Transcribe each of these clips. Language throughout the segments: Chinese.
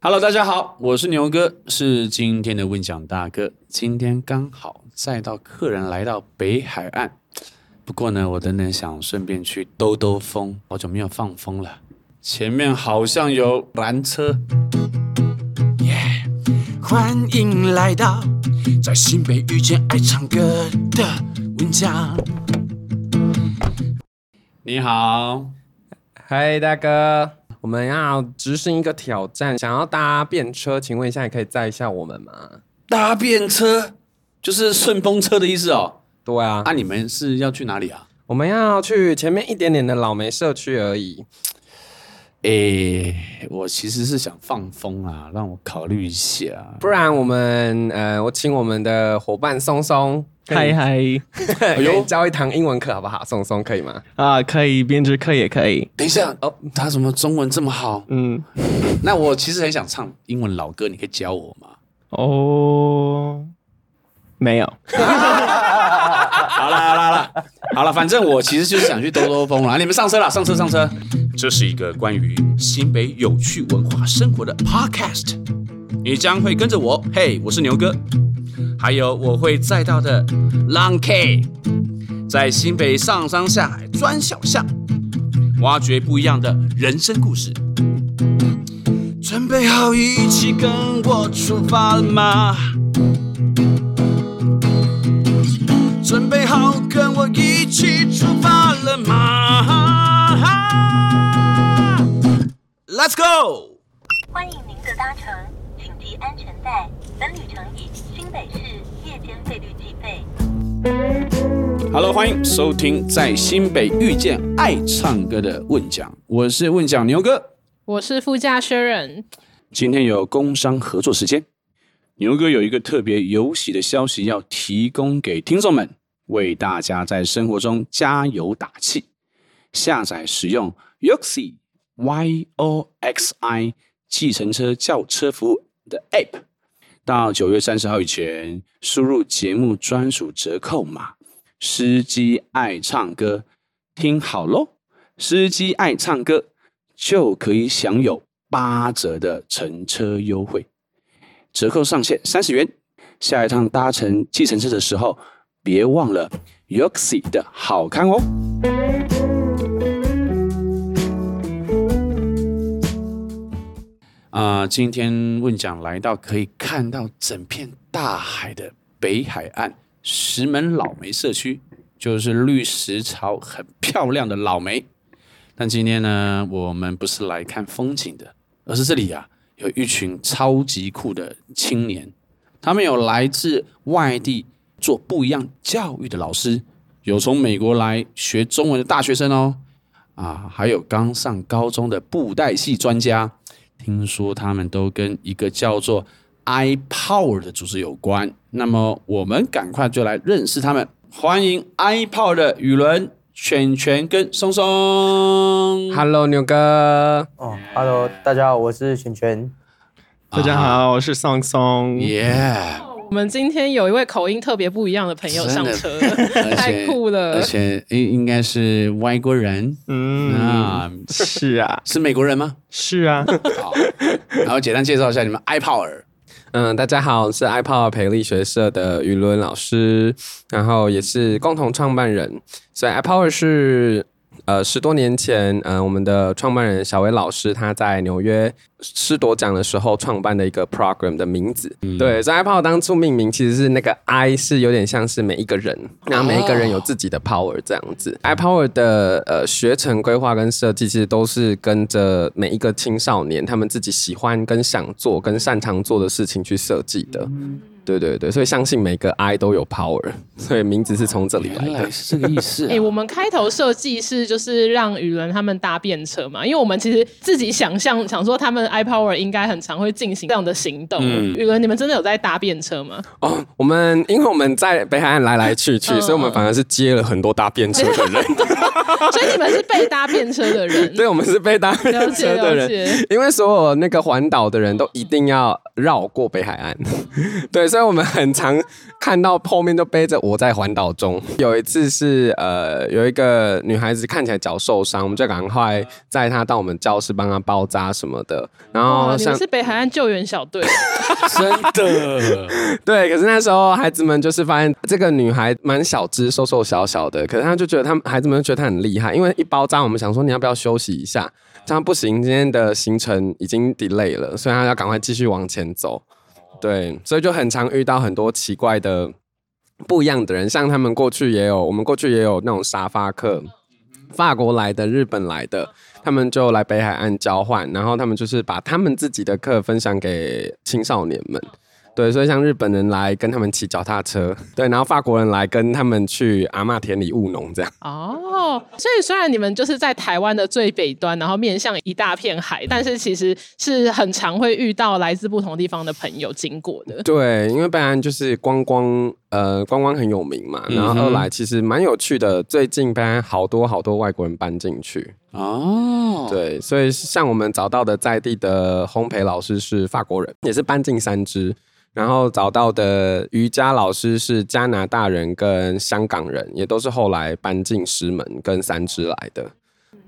Hello，大家好，我是牛哥，是今天的问讲大哥。今天刚好载到客人来到北海岸，不过呢，我等等想顺便去兜兜风，好久没有放风了。前面好像有缆车，耶、欢迎来到在新北遇见爱唱歌的问讲。你好，嗨，大哥。我们要执行一个挑战，想要搭便车，请问一下，你可以载一下我们吗？搭便车就是顺风车的意思哦。对啊，那、啊、你们是要去哪里啊？我们要去前面一点点的老梅社区而已。诶，我其实是想放风啊，让我考虑一下。不然我们呃，我请我们的伙伴松松，嗨嗨，教一堂英文课好不好？松松可以吗？啊，可以，编织课也可以。等一下哦，他怎么中文这么好？嗯，那我其实很想唱英文老歌，你可以教我吗？哦，没有。好了好了好了好了，反正我其实就是想去兜兜风了。你们上车了，上车上车。这是一个关于新北有趣文化生活的 podcast，你将会跟着我，嘿，我是牛哥，还有我会载到的 Long K，在新北上山下海钻小巷，挖掘不一样的人生故事。准备好一起跟我出发了吗？准备好跟我一起出发了吗？Let's go！欢迎您的搭乘，系安全带。本旅程以新北市夜间费率计费。Hello，欢迎收听在新北遇见爱唱歌的问讲，我是问讲牛哥，我是副驾 Sharon。今天有工商合作时间，牛哥有一个特别有喜的消息要提供给听众们，为大家在生活中加油打气。下载使用 Yoxi。Y O X I 计程车叫车服务的 App，到九月三十号以前，输入节目专属折扣码“司机爱唱歌”，听好喽！司机爱唱歌就可以享有八折的乘车优惠，折扣上限三十元。下一趟搭乘计程车的时候，别忘了 Yoxi 的好看哦！啊、今天问讲来到可以看到整片大海的北海岸石门老梅社区，就是绿石槽很漂亮的老梅。但今天呢，我们不是来看风景的，而是这里啊，有一群超级酷的青年，他们有来自外地做不一样教育的老师，有从美国来学中文的大学生哦，啊，还有刚上高中的布袋戏专家。听说他们都跟一个叫做 iPower 的组织有关，那么我们赶快就来认识他们。欢迎 iPower 的雨伦、犬犬跟松松。Hello，牛哥。哦，Hello，大家好，我是犬犬。大家好，我是松松。Yeah。我们今天有一位口音特别不一样的朋友上车，太酷了，而且应应该是外国人，嗯。啊，是啊，是美国人吗？是啊，好，然后简单介绍一下你们 iPower，嗯，大家好，我是 iPower 培力学社的宇伦老师，然后也是共同创办人，所以 iPower 是。呃，十多年前，呃，我们的创办人小薇老师他在纽约师铎奖的时候创办的一个 program 的名字，嗯、对，所以 iPower 当初命名其实是那个 I 是有点像是每一个人，然后每一个人有自己的 power 这样子。Oh. iPower 的呃学程规划跟设计其实都是跟着每一个青少年他们自己喜欢跟想做跟擅长做的事情去设计的。嗯对对对，所以相信每个 I 都有 power，所以名字是从这里来的，来是这个意思、啊。哎、欸，我们开头设计是就是让宇伦他们搭便车嘛，因为我们其实自己想象想说他们 I power 应该很常会进行这样的行动。嗯，宇伦，你们真的有在搭便车吗？哦，我们因为我们在北海岸来来去去，嗯、所以我们反而是接了很多搭便车的人，所以你们是被搭便车的人。对，我们是被搭便车的人，因为所有那个环岛的人都一定要绕过北海岸，对，所以。所以我们很常看到后面都背着我在环岛中。有一次是呃，有一个女孩子看起来脚受伤，我们就赶快载她到我们教室帮她包扎什么的。然后像你是北海岸救援小队，真的 对。可是那时候孩子们就是发现这个女孩蛮小只、瘦瘦小小的，可是他就觉得他们孩子们就觉得她很厉害，因为一包扎，我们想说你要不要休息一下？这样不行，今天的行程已经 delay 了，所以他要赶快继续往前走。对，所以就很常遇到很多奇怪的、不一样的人，像他们过去也有，我们过去也有那种沙发客，法国来的、日本来的，他们就来北海岸交换，然后他们就是把他们自己的课分享给青少年们。对，所以像日本人来跟他们骑脚踏车，对，然后法国人来跟他们去阿嬷田里务农，这样。哦，所以虽然你们就是在台湾的最北端，然后面向一大片海，但是其实是很常会遇到来自不同地方的朋友经过的。对，因为本来就是观光，呃，观光很有名嘛，然后二来其实蛮有趣的。最近北海岸好多好多外国人搬进去哦，对，所以像我们找到的在地的烘焙老师是法国人，也是搬进三芝。然后找到的瑜伽老师是加拿大人跟香港人，也都是后来搬进石门跟三芝来的。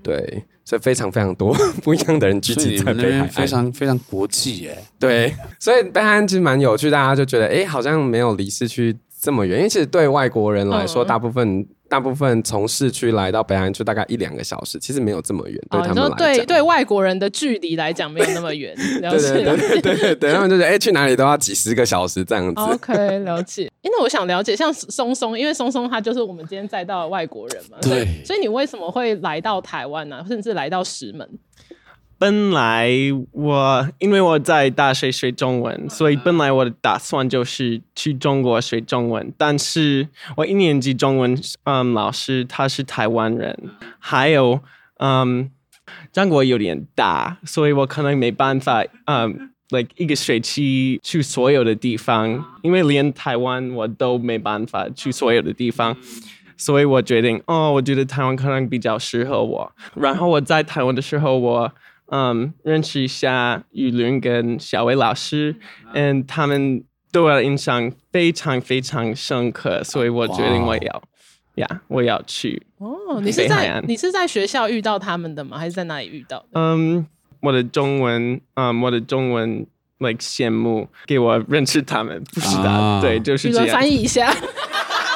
对，所以非常非常多 不一样的人聚集在北海岸，非常非常国际耶。对，所以北海岸其实蛮有趣，大家就觉得哎，好像没有离市区这么远，因为其实对外国人来说，大部分。嗯大部分从市区来到北海岸就大概一两个小时，其实没有这么远。对他们来讲，哦、对对外国人的距离来讲没有那么远。了解，对对对对对，他们就觉得 哎，去哪里都要几十个小时这样子。OK，了解。因为我想了解，像松松，因为松松他就是我们今天在到的外国人嘛，对，所以你为什么会来到台湾呢、啊？甚至来到石门？本来我因为我在大学学中文，所以本来我的打算就是去中国学中文。但是我一年级中文嗯老师他是台湾人，还有嗯中国有点大，所以我可能没办法嗯 like 一个学期去所有的地方，因为连台湾我都没办法去所有的地方，所以我决定哦，我觉得台湾可能比较适合我。然后我在台湾的时候我。嗯，认识一下雨伦跟小薇老师，嗯，他们对我的印象非常非常深刻，所以我决定我要，呀 yeah, 我要去。哦，你是在你是在学校遇到他们的吗？还是在哪里遇到的？嗯，我的中文，嗯，我的中文，like 羡慕给我认识他们，不知道，ah. 对，就是这样。翻译一下。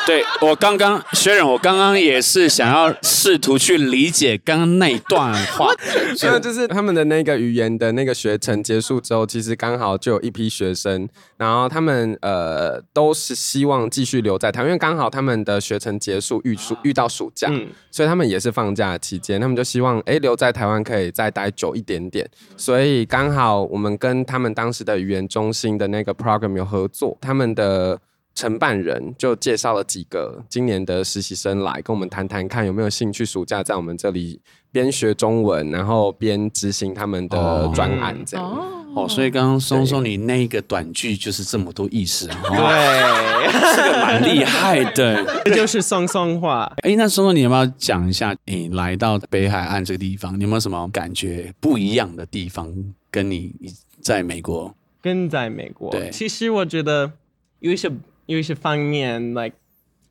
对，我刚刚薛仁，我刚刚也是想要试图去理解刚刚那一段话，所以 就是他们的那个语言的那个学程结束之后，其实刚好就有一批学生，然后他们呃都是希望继续留在台湾，因为刚好他们的学程结束遇暑遇到暑假，嗯，所以他们也是放假期间，他们就希望哎留在台湾可以再待久一点点，所以刚好我们跟他们当时的语言中心的那个 program 有合作，他们的。承办人就介绍了几个今年的实习生来跟我们谈谈，看有没有兴趣暑假在我们这里边学中文，然后边执行他们的专案这样。哦，哦，所以刚刚松松你那一个短句就是这么多意思，对，是个蛮厉害的，这就是松松话。哎，那松松你有没有讲一下，你来到北海岸这个地方，你有没有什么感觉不一样的地方？跟你在美国，跟在美国，对，其实我觉得有一些。有一些方面，like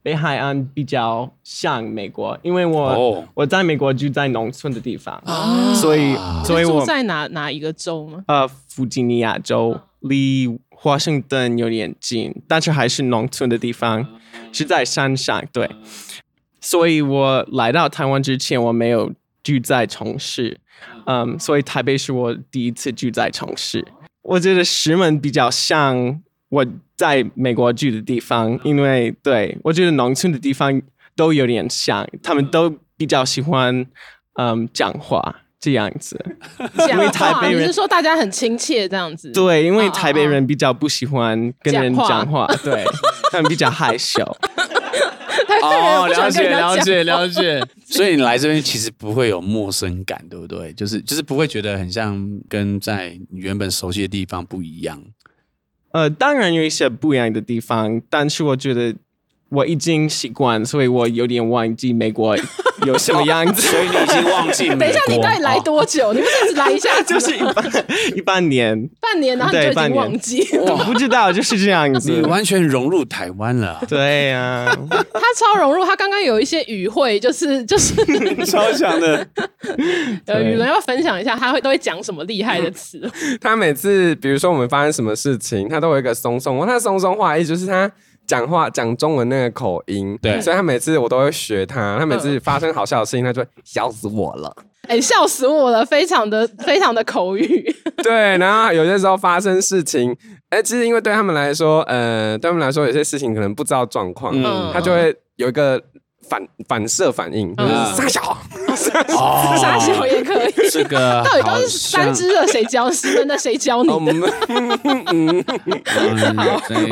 北海岸比较像美国，因为我、oh. 我在美国住在农村的地方，oh. 所以所以我住在哪哪一个州吗？呃，弗吉尼亚州离华盛顿有点近，但是还是农村的地方，是在山上。对，所以我来到台湾之前，我没有住在城市，嗯，所以台北是我第一次住在城市。我觉得石门比较像。我在美国住的地方，因为对我觉得农村的地方都有点像，他们都比较喜欢嗯讲话这样子。因为台北人你是说大家很亲切这样子？对，因为台北人比较不喜欢跟人讲话，对，他们比较害羞。哦，了解了解了解。所以你来这边其实不会有陌生感，对不对？就是就是不会觉得很像跟在原本熟悉的地方不一样。呃，当然有一些不一样的地方，但是我觉得我已经习惯，所以我有点忘记美国有什么样子，所以你已经忘记美国。等一下，你到底来多久？你不是只来一下，就是一半一半年，半年，然后你就已经忘记。我不知道，就是这样子。你完全融入台湾了。对呀、啊，他超融入。他刚刚有一些语汇，就是就是 超强的。呃，雨伦要分享一下，他会都会讲什么厉害的词？他每次，比如说我们发生什么事情，他都有一个松松。他松松话意思就是他。讲话讲中文那个口音，对，所以他每次我都会学他。他每次发生好笑的事情，他就会笑死我了。哎、欸，笑死我了，非常的非常的口语。对，然后有些时候发生事情，哎、欸，其实因为对他们来说，呃，对他们来说有些事情可能不知道状况，嗯，他就会有一个。反反射反应，就是傻小，傻小也可以。这个到底都是三只的，谁教？师的？那谁教你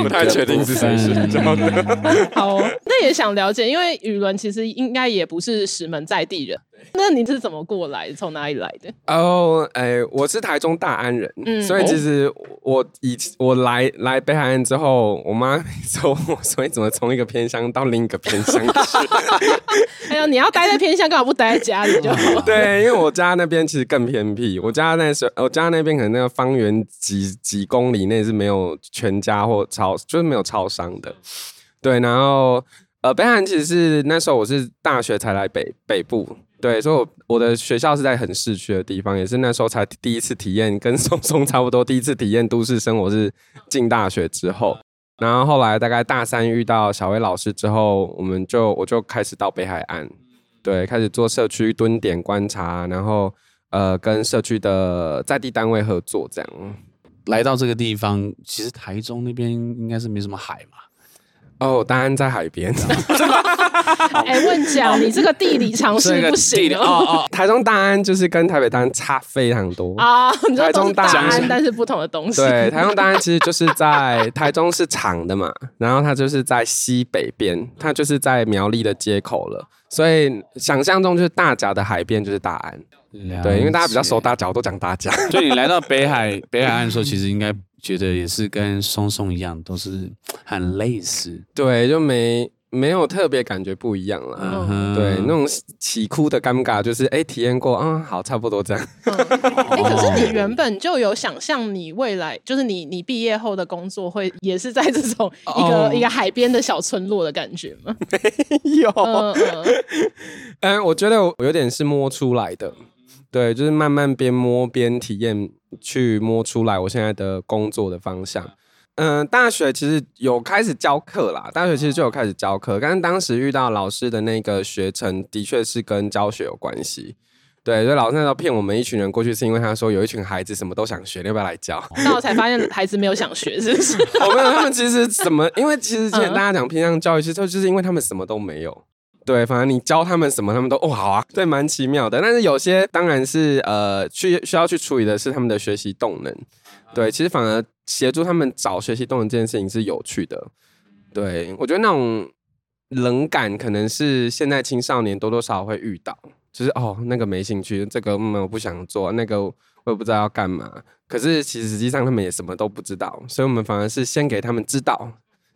不太确定是谁是教的。好，那也想了解，因为宇伦其实应该也不是石门在地人。那你是怎么过来的？从哪里来的？哦，哎，我是台中大安人，嗯、所以其实我以我来来北海岸之后，我妈说我，所以怎么从一个偏乡到另一个偏乡去？哎呦，你要待在偏乡，干嘛不待在家里就好？对，因为我家那边其实更偏僻，我家那时候我家那边可能那个方圆几几公里内是没有全家或超，就是没有超商的。对，然后呃，北海岸其实是那时候我是大学才来北北部。对，所以我我的学校是在很市区的地方，也是那时候才第一次体验，跟松松差不多，第一次体验都市生活是进大学之后，然后后来大概大三遇到小薇老师之后，我们就我就开始到北海岸，对，开始做社区蹲点观察，然后呃跟社区的在地单位合作，这样来到这个地方，其实台中那边应该是没什么海嘛。哦，大安在海边。哎、欸，问讲，你这个地理常识不行哦。哦，台中大安就是跟台北大安差非常多啊。台中大安，但是不同的东西。对，台中大安其实就是在台中是长的嘛，然后它就是在西北边，它就是在苗栗的街口了。所以想象中就是大甲的海边就是大安。对，因为大家比较熟大甲，我都讲大脚。所以你来到北海北海岸的时候，其实应该。觉得也是跟松松一样，都是很类似。对，就没没有特别感觉不一样了。对，那种起哭的尴尬，就是哎，体验过，嗯，好，差不多这样。哎、嗯，可是你原本就有想象，你未来就是你你毕业后的工作会也是在这种一个、哦、一个海边的小村落的感觉吗？没有。嗯，嗯，嗯，我觉得我有点是摸出来的。对，就是慢慢边摸边体验，去摸出来我现在的工作的方向。嗯、呃，大学其实有开始教课啦，大学其实就有开始教课，但是当时遇到老师的那个学程，的确是跟教学有关系。对，所以老师那时候骗我们一群人过去，是因为他说有一群孩子什么都想学，你要不要来教？那我才发现孩子没有想学，是不是？我没有，他们其实怎么？因为其实之前大家讲偏向教育，其实就是因为他们什么都没有。对，反正你教他们什么，他们都哦好啊，对，蛮奇妙的。但是有些当然是呃，去需要去处理的是他们的学习动能。对，其实反而协助他们找学习动能这件事情是有趣的。对，我觉得那种冷感可能是现在青少年多多少少会遇到，就是哦那个没兴趣，这个嗯我不想做，那个我也不知道要干嘛。可是其实实际上他们也什么都不知道，所以我们反而是先给他们知道。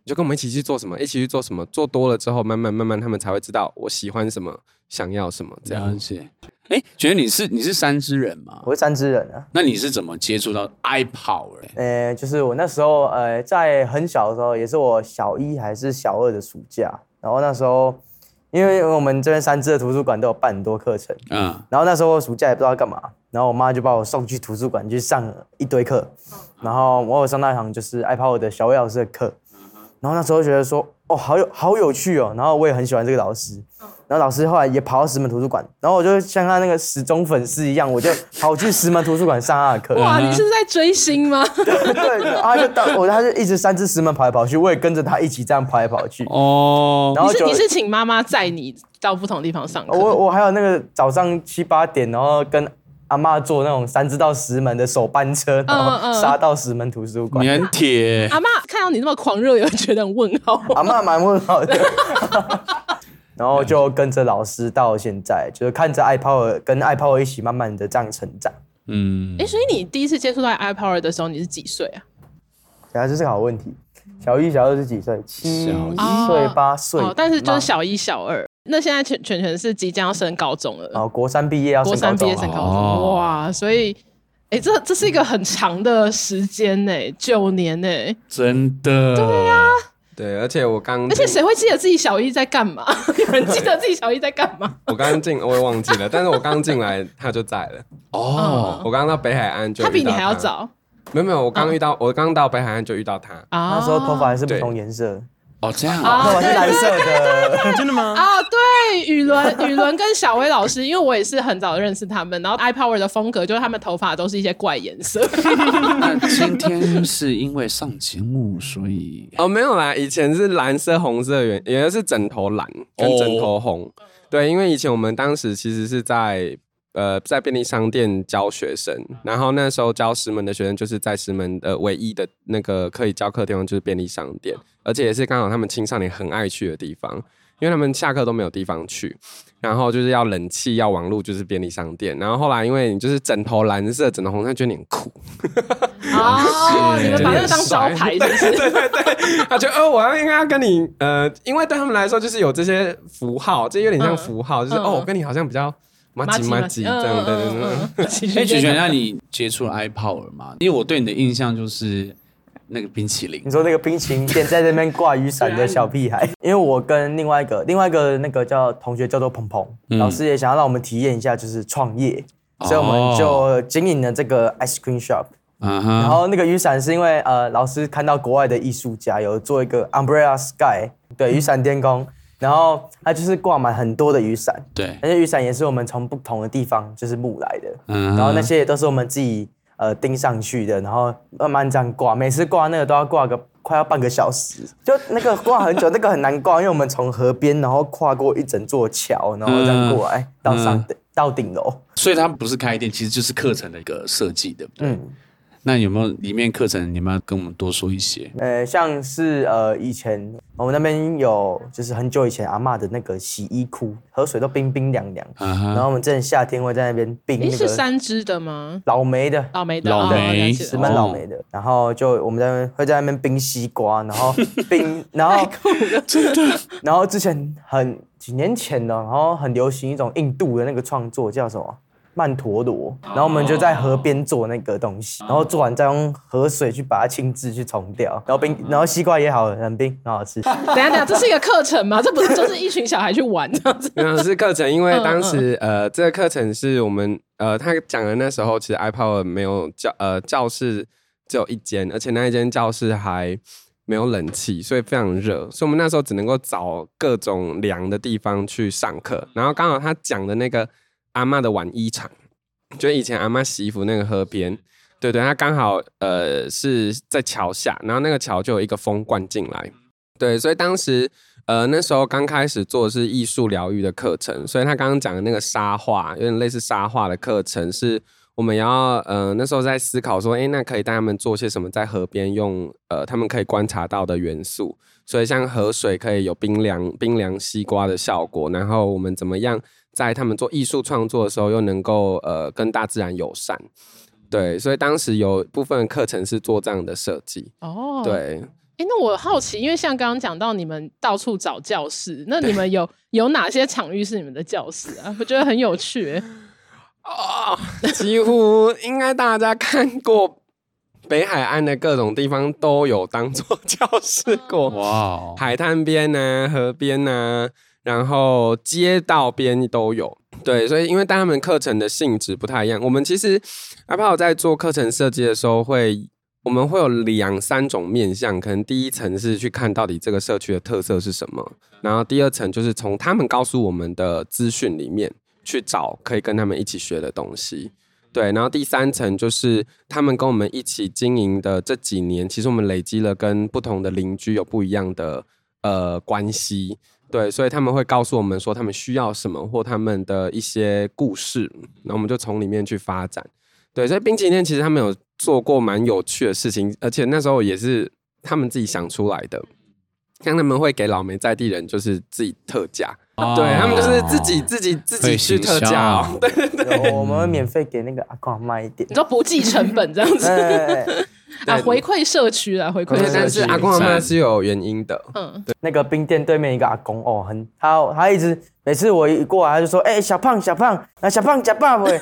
就跟我们一起去做什么，一起去做什么，做多了之后，慢慢慢慢，他们才会知道我喜欢什么，想要什么这样子。哎，觉得你是你是三芝人吗？我是三芝人啊。那你是怎么接触到 iPower？呃，就是我那时候呃，在很小的时候，也是我小一还是小二的暑假，然后那时候因为我们这边三芝的图书馆都有办很多课程，嗯，然后那时候暑假也不知道干嘛，然后我妈就把我送去图书馆去上一堆课，然后我有上那堂就是 iPower 的小魏老师的课。然后那时候觉得说，哦，好有好有趣哦，然后我也很喜欢这个老师，然后老师后来也跑到石门图书馆，然后我就像他那个始终粉丝一样，我就跑去石门图书馆上他的课。哇，你是在追星吗？对他就到我，他就一直三只石门跑来跑去，我也跟着他一起这样跑来跑去。哦，然后你是你是请妈妈载你到不同地方上课？我我还有那个早上七八点，然后跟。阿妈坐那种三芝到石门的首班车，然后杀到石门图书馆。你很铁。阿妈看到你那么狂热，有觉得很问号。阿妈蛮问号的。然后就跟着老师到现在，就是看着 iPower 跟 iPower 一起慢慢的这样成长。嗯。哎，所以你第一次接触到 iPower 的时候，你是几岁啊？对啊，这是个好问题。小一、小二是几岁？七岁、八岁、哦。但是就是小一、小二。那现在全全全是即将要升高中了。哦，国三毕业要升高中。国三毕业升高中，哦、哇！所以，哎、欸，这这是一个很长的时间呢，九年呢。真的。对呀、啊。对，而且我刚，而且谁会记得自己小一在干嘛？有人记得自己小一在干嘛？我刚进，我也忘记了，但是我刚进来 他就在了。哦，我刚刚到北海岸就他，他比你还要早。没有没有，我刚遇到，我刚到北海岸就遇到他。那时候头发还是不同颜色。哦，这样啊，头发是蓝色的，真的吗？啊，对，宇伦，宇伦跟小薇老师，因为我也是很早认识他们，然后 iPower 的风格就是他们头发都是一些怪颜色。那今天是因为上节目，所以哦，没有啦，以前是蓝色、红色原，原来是枕头蓝跟枕头红。哦、对，因为以前我们当时其实是在。呃，在便利商店教学生，然后那时候教石门的学生，就是在石门的唯一的那个可以教课的地方就是便利商店，而且也是刚好他们青少年很爱去的地方，因为他们下课都没有地方去，然后就是要冷气、要网络，就是便利商店。然后后来因为你就是枕头蓝色、枕头红色，觉得你很酷。哦，你们把那个当招牌是不是？对对对，他觉得哦，我要应该要跟你呃，因为对他们来说就是有这些符号，这有点像符号，嗯、就是哦，我跟你好像比较。麻吉麻吉这样的，哎，璇璇，那你接触了 iPower 吗？因为我对你的印象就是那个冰淇淋。你说那个冰淇淋店在那边挂雨伞的小屁孩。因为我跟另外一个另外一个那个叫同学叫做鹏鹏，老师也想要让我们体验一下就是创业，所以我们就经营了这个 ice cream shop。然后那个雨伞是因为呃老师看到国外的艺术家有做一个 umbrella sky，对，雨伞天空。然后它就是挂满很多的雨伞，对，那些雨伞也是我们从不同的地方就是募来的，嗯，然后那些也都是我们自己呃钉上去的，然后慢慢这样挂，每次挂那个都要挂个快要半个小时，就那个挂很久，那个很难挂，因为我们从河边然后跨过一整座桥，然后这样过来、嗯、到上、嗯、到顶楼，所以它不是开店，其实就是课程的一个设计，对不对？嗯。那有没有里面课程？你们要跟我们多说一些？呃，像是呃，以前我们那边有，就是很久以前阿嬷的那个洗衣库，河水都冰冰凉凉。Uh huh. 然后我们这夏天会在那边冰那个。是三支的吗？老梅的，老梅的，老梅，石门老梅的。然后就我们在那边会在那边冰西瓜，然后冰，然后真的。然后之前很几年前的，然后很流行一种印度的那个创作，叫什么？曼陀罗，然后我们就在河边做那个东西，然后做完再用河水去把它亲自去冲掉，然后冰，然后西瓜也好，很冰，很好吃。等下等下，这是一个课程吗？这不是就是一群小孩去玩这样子？没有，是课程，因为当时呃，这个课程是我们呃，他讲的那时候，其实 iPower 没有教呃教室只有一间，而且那一间教室还没有冷气，所以非常热，所以我们那时候只能够找各种凉的地方去上课，然后刚好他讲的那个。阿妈的晚衣厂，就以前阿妈洗衣服那个河边，对对，它刚好呃是在桥下，然后那个桥就有一个风灌进来，对，所以当时呃那时候刚开始做的是艺术疗愈的课程，所以他刚刚讲的那个沙画，有点类似沙画的课程，是我们要呃那时候在思考说，哎，那可以带他们做些什么，在河边用呃他们可以观察到的元素，所以像河水可以有冰凉冰凉西瓜的效果，然后我们怎么样？在他们做艺术创作的时候，又能够呃跟大自然友善，对，所以当时有部分课程是做这样的设计。哦，对。哎，那我好奇，因为像刚刚讲到你们到处找教室，那你们有有哪些场域是你们的教室啊？我觉得很有趣。啊、哦，几乎应该大家看过北海岸的各种地方都有当做教室过。哇，海滩边啊，河边啊。然后街道边都有，对，所以因为但他们课程的性质不太一样，我们其实 iPower 在做课程设计的时候，会我们会有两三种面向，可能第一层是去看到底这个社区的特色是什么，然后第二层就是从他们告诉我们的资讯里面去找可以跟他们一起学的东西，对，然后第三层就是他们跟我们一起经营的这几年，其实我们累积了跟不同的邻居有不一样的呃关系。对，所以他们会告诉我们说他们需要什么，或他们的一些故事，那我们就从里面去发展。对，所以冰淇淋店其实他们有做过蛮有趣的事情，而且那时候也是他们自己想出来的。像他们会给老梅在地人就是自己特价，哦、对他们就是自己自己自己去特价、哦，对对对，我们会免费给那个阿公卖一点，你说不计成本这样子。啊，回馈社区啊，回馈社区。但是阿公阿妈是有原因的。嗯，对，那个冰店对面一个阿公哦，很他他一直每次我一过来他就说，哎、欸，小胖小胖，啊小胖假爸喂。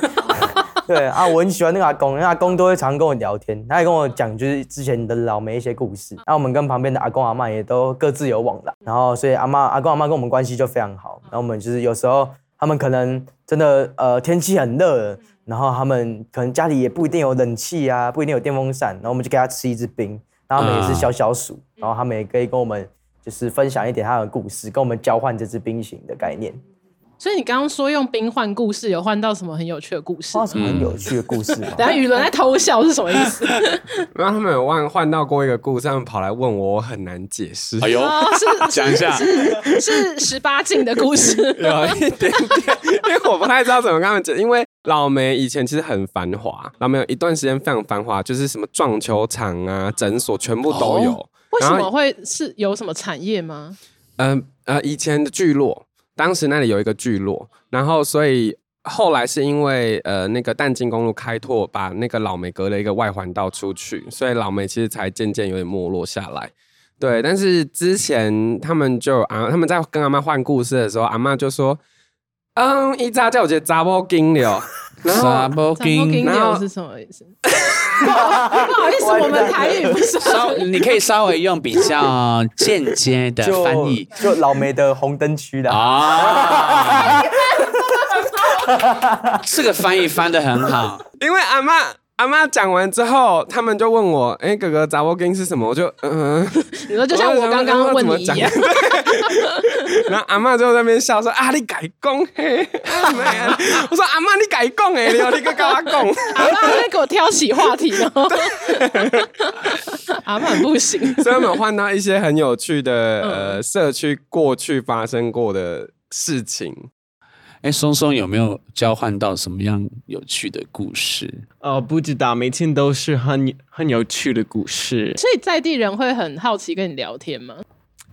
对啊，我很喜欢那个阿公，阿公都会常跟我聊天，他也跟我讲就是之前的老梅一些故事。那我们跟旁边的阿公阿妈也都各自有往来，然后所以阿妈阿公阿妈跟我们关系就非常好。然后我们就是有时候他们可能真的呃天气很热，然后他们可能家里也不一定有冷气啊，不一定有电风扇，然后我们就给他吃一支冰，然后他们也是小小鼠，然后他们也可以跟我们就是分享一点他的故事，跟我们交换这支冰淇淋的概念。所以你刚刚说用冰换故事，有换到什么很有趣的故事？换什么很有趣的故事？等下雨伦在偷笑是什么意思？然后他们有换换到过一个故事，他们跑来问我，我很难解释。哎呦，是讲一下，是十八禁的故事，有一点点，因为我不太知道怎么跟他们讲。因为老梅以前其实很繁华，老梅有一段时间非常繁华，就是什么撞球场啊、诊所全部都有。哦、为什么会是有什么产业吗？嗯呃，呃，以前的聚落。当时那里有一个聚落，然后所以后来是因为呃那个淡金公路开拓，把那个老梅隔了一个外环道出去，所以老梅其实才渐渐有点没落下来。对，但是之前他们就啊他们在跟阿妈换故事的时候，阿妈就说：“嗯，一扎叫我觉得查某金了。”查某金了是什么意思？不好意思，我们台语不是。稍，你可以稍微用比较间接的翻译，就老梅的红灯区的啊。这个翻译翻得很好，因为阿妈。阿妈讲完之后，他们就问我：“哎、欸，哥哥，查某囝是什么？”我就嗯，你说就像我刚刚问你一样。然后阿妈就在那边笑说：“啊，你改讲嘿。啊”我说：“阿妈，你改讲哎，你你个跟我讲。”阿妈在给我挑起话题哦。阿妈不行，所以我们换到一些很有趣的呃社区过去发生过的事情。哎，松松有没有交换到什么样有趣的故事？哦，不知道，每天都是很很有趣的故事。所以在地人会很好奇跟你聊天吗？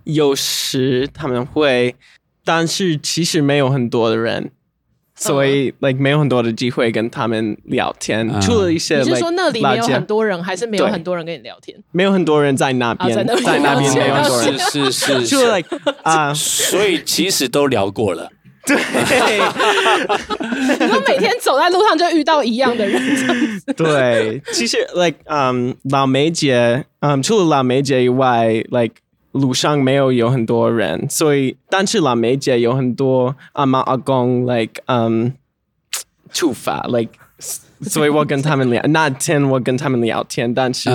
有时他们会，但是其实没有很多的人，嗯、所以 like 没有很多的机会跟他们聊天。嗯、除了一些，你是说那里没有很多人，还是没有很多人跟你聊天？没有很多人在那边，在那边，在那边没有很多人，是是是，就 like 啊，所以其实都聊过了。对，你说每天走在路上就遇到一样的人，对，其实 like 嗯，老梅姐，嗯，除了老梅姐以外，like 路上没有有很多人，所以但是老梅姐有很多阿妈阿公，like 嗯，触发，like 所以我跟他们聊，那天我跟他们聊天，但是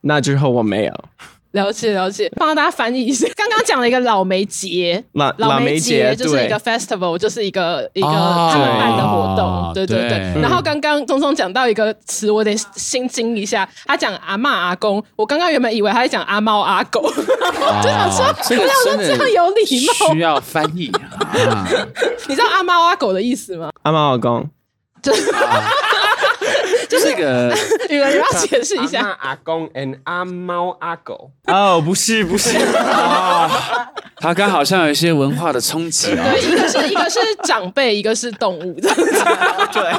那之后我没有。了解了解，帮大家翻译一下。刚刚讲了一个老梅节，老老梅节就是一个 festival，就是一个一个他们办的活动，对对对。然后刚刚聪聪讲到一个词，我得心惊一下。他讲阿嬷阿公，我刚刚原本以为他在讲阿猫阿狗，就想说不要说这样有礼貌，需要翻译。你知道阿猫阿狗的意思吗？阿猫阿公。就是 这个，宇伦要解释一下。阿，阿公 and 阿猫阿狗哦，不是不是，哦、他刚好像有一些文化的冲击啊。对，一个是一个是长辈，一个是动物这样子。对，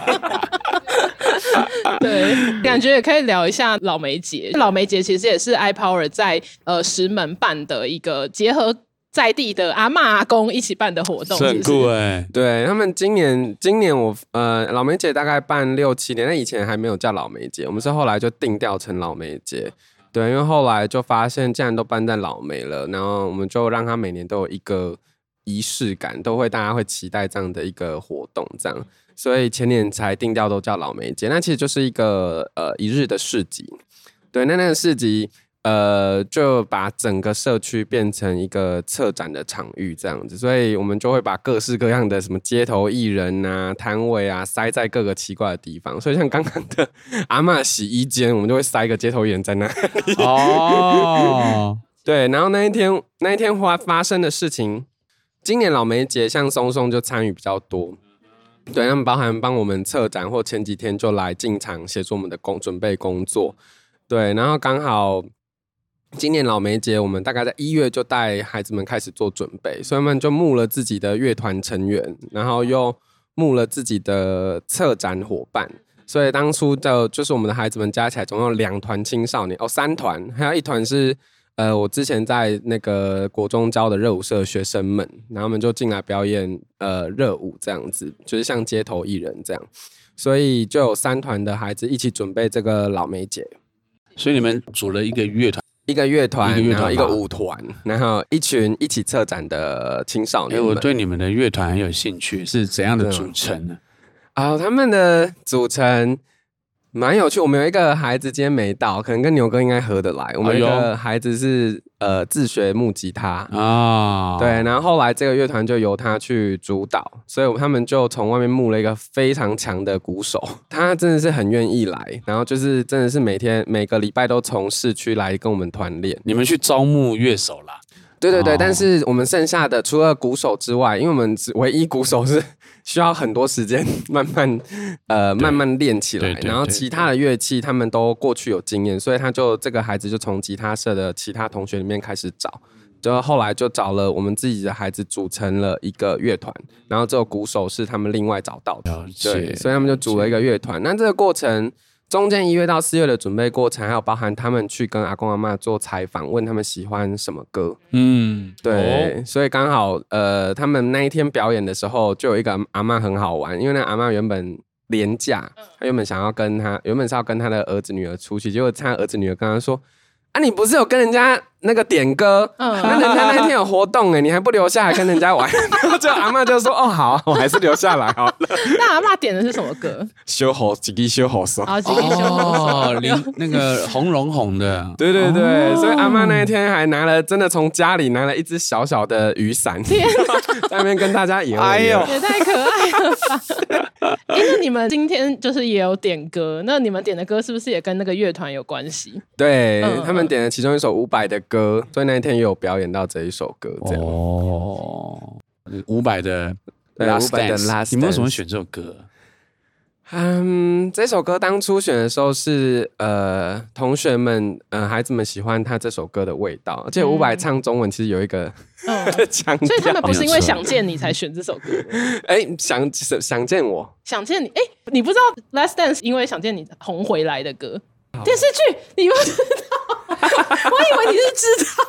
对，感觉也可以聊一下老梅节。老梅节其实也是 iPower 在呃石门办的一个结合。在地的阿嬷阿公一起办的活动是是，很酷哎！对他们今年，今年我呃老梅姐大概办六七年，那以前还没有叫老梅姐，我们是后来就定调成老梅姐。对，因为后来就发现，既然都办在老梅了，然后我们就让他每年都有一个仪式感，都会大家会期待这样的一个活动，这样，所以前年才定调都叫老梅姐。那其实就是一个呃一日的市集，对，那那个市集。呃，就把整个社区变成一个策展的场域这样子，所以我们就会把各式各样的什么街头艺人啊、摊位啊塞在各个奇怪的地方。所以像刚刚的 阿嬷洗衣间，我们就会塞一个街头艺人在那里。哦，对，然后那一天那一天发发生的事情，今年老梅节像松松就参与比较多，对，他们包含帮我们策展，或前几天就来进场协助我们的工准备工作，对，然后刚好。今年老梅节，我们大概在一月就带孩子们开始做准备，所以他们就募了自己的乐团成员，然后又募了自己的策展伙伴，所以当初的就是我们的孩子们加起来总共有两团青少年哦，三团，还有一团是呃我之前在那个国中教的热舞社学生们，然后他们就进来表演呃热舞这样子，就是像街头艺人这样，所以就有三团的孩子一起准备这个老梅节，所以你们组了一个乐团。一个乐团，然后一个舞团，然后一群一起策展的青少年。哎，我对你们的乐团很有兴趣，是怎样的组成呢？啊、哦，他们的组成。蛮有趣，我们有一个孩子今天没到，可能跟牛哥应该合得来。我们有一个孩子是呃自学木吉他啊，对，然后后来这个乐团就由他去主导，所以他们就从外面募了一个非常强的鼓手，他真的是很愿意来，然后就是真的是每天每个礼拜都从市区来跟我们团练。你们去招募乐手啦？对对对，哦、但是我们剩下的除了鼓手之外，因为我们只唯一鼓手是需要很多时间慢慢呃慢慢练起来，然后其他的乐器他们都过去有经验，所以他就这个孩子就从吉他社的其他同学里面开始找，就后来就找了我们自己的孩子组成了一个乐团，然后这个鼓手是他们另外找到的，对，所以他们就组了一个乐团。那这个过程。中间一月到四月的准备过程，还有包含他们去跟阿公阿妈做采访，问他们喜欢什么歌。嗯，对，哦、所以刚好呃，他们那一天表演的时候，就有一个阿妈很好玩，因为那阿妈原本连假，她原本想要跟她原本是要跟她的儿子女儿出去，结果她儿子女儿跟她说。啊，你不是有跟人家那个点歌？嗯，那人家那天有活动哎，你还不留下来跟人家玩？然后就阿嬷就说：“哦，好，我还是留下来好了。”那阿嬷点的是什么歌？修好几滴修好声。啊，几滴修好声。哦，那个红龙红的。对对对，所以阿妈那一天还拿了，真的从家里拿了一只小小的雨伞，在那边跟大家游。哎呦，也太可爱了吧！因为你们今天就是也有点歌，那你们点的歌是不是也跟那个乐团有关系？对他们。点了其中一首伍佰的歌，所以那一天也有表演到这一首歌。这样哦，伍佰的《Last Dance》，你们为什么选这首歌？嗯，这首歌当初选的时候是呃，同学们、呃，孩子们喜欢他这首歌的味道，而且伍佰唱中文其实有一个 所以他们不是因为想见你才选这首歌。哎、欸，想想见我，想见你。哎、欸，你不知道《Last Dance》因为想见你红回来的歌。电视剧，你不知道？我以为你是知道。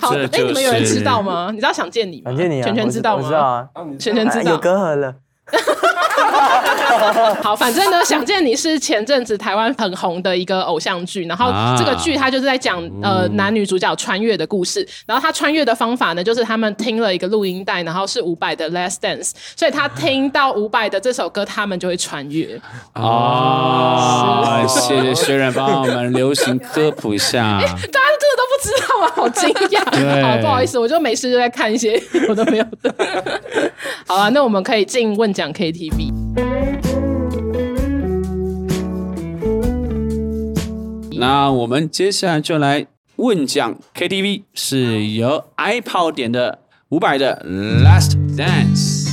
好，哎、就是欸，你们有人知道吗？你知道想见你吗？想见你、啊，全全知道吗？我知道啊，全全知道。有隔阂了。好，反正呢，想见你是前阵子台湾很红的一个偶像剧，然后这个剧它就是在讲呃男女主角穿越的故事，然后他穿越的方法呢，就是他们听了一个录音带，然后是伍佰的《Last Dance》，所以他听到伍佰的这首歌，他们就会穿越。哦，谢谢学人帮我们流行科普一下，欸、大家真的都不知道吗？好惊讶，好不好意思，我就没事就在看一些 我都没有的。好啊，那我们可以进问讲 KTV。那我们接下来就来问讲 KTV，是由 iPower 点的伍佰的 Last Dance。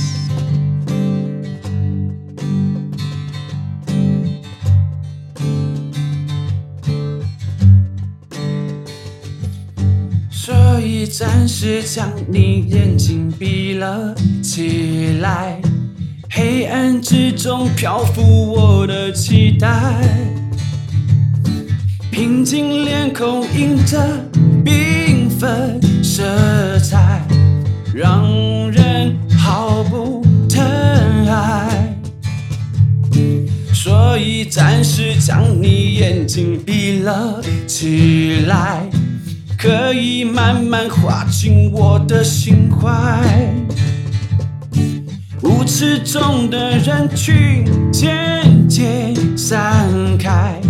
暂时将你眼睛闭了起来。黑暗之中漂浮我的期待，平静脸孔映着缤纷色彩，让人毫不疼爱。所以暂时将你眼睛闭了起来，可以慢慢滑进我的心怀。舞池中的人群渐渐散开，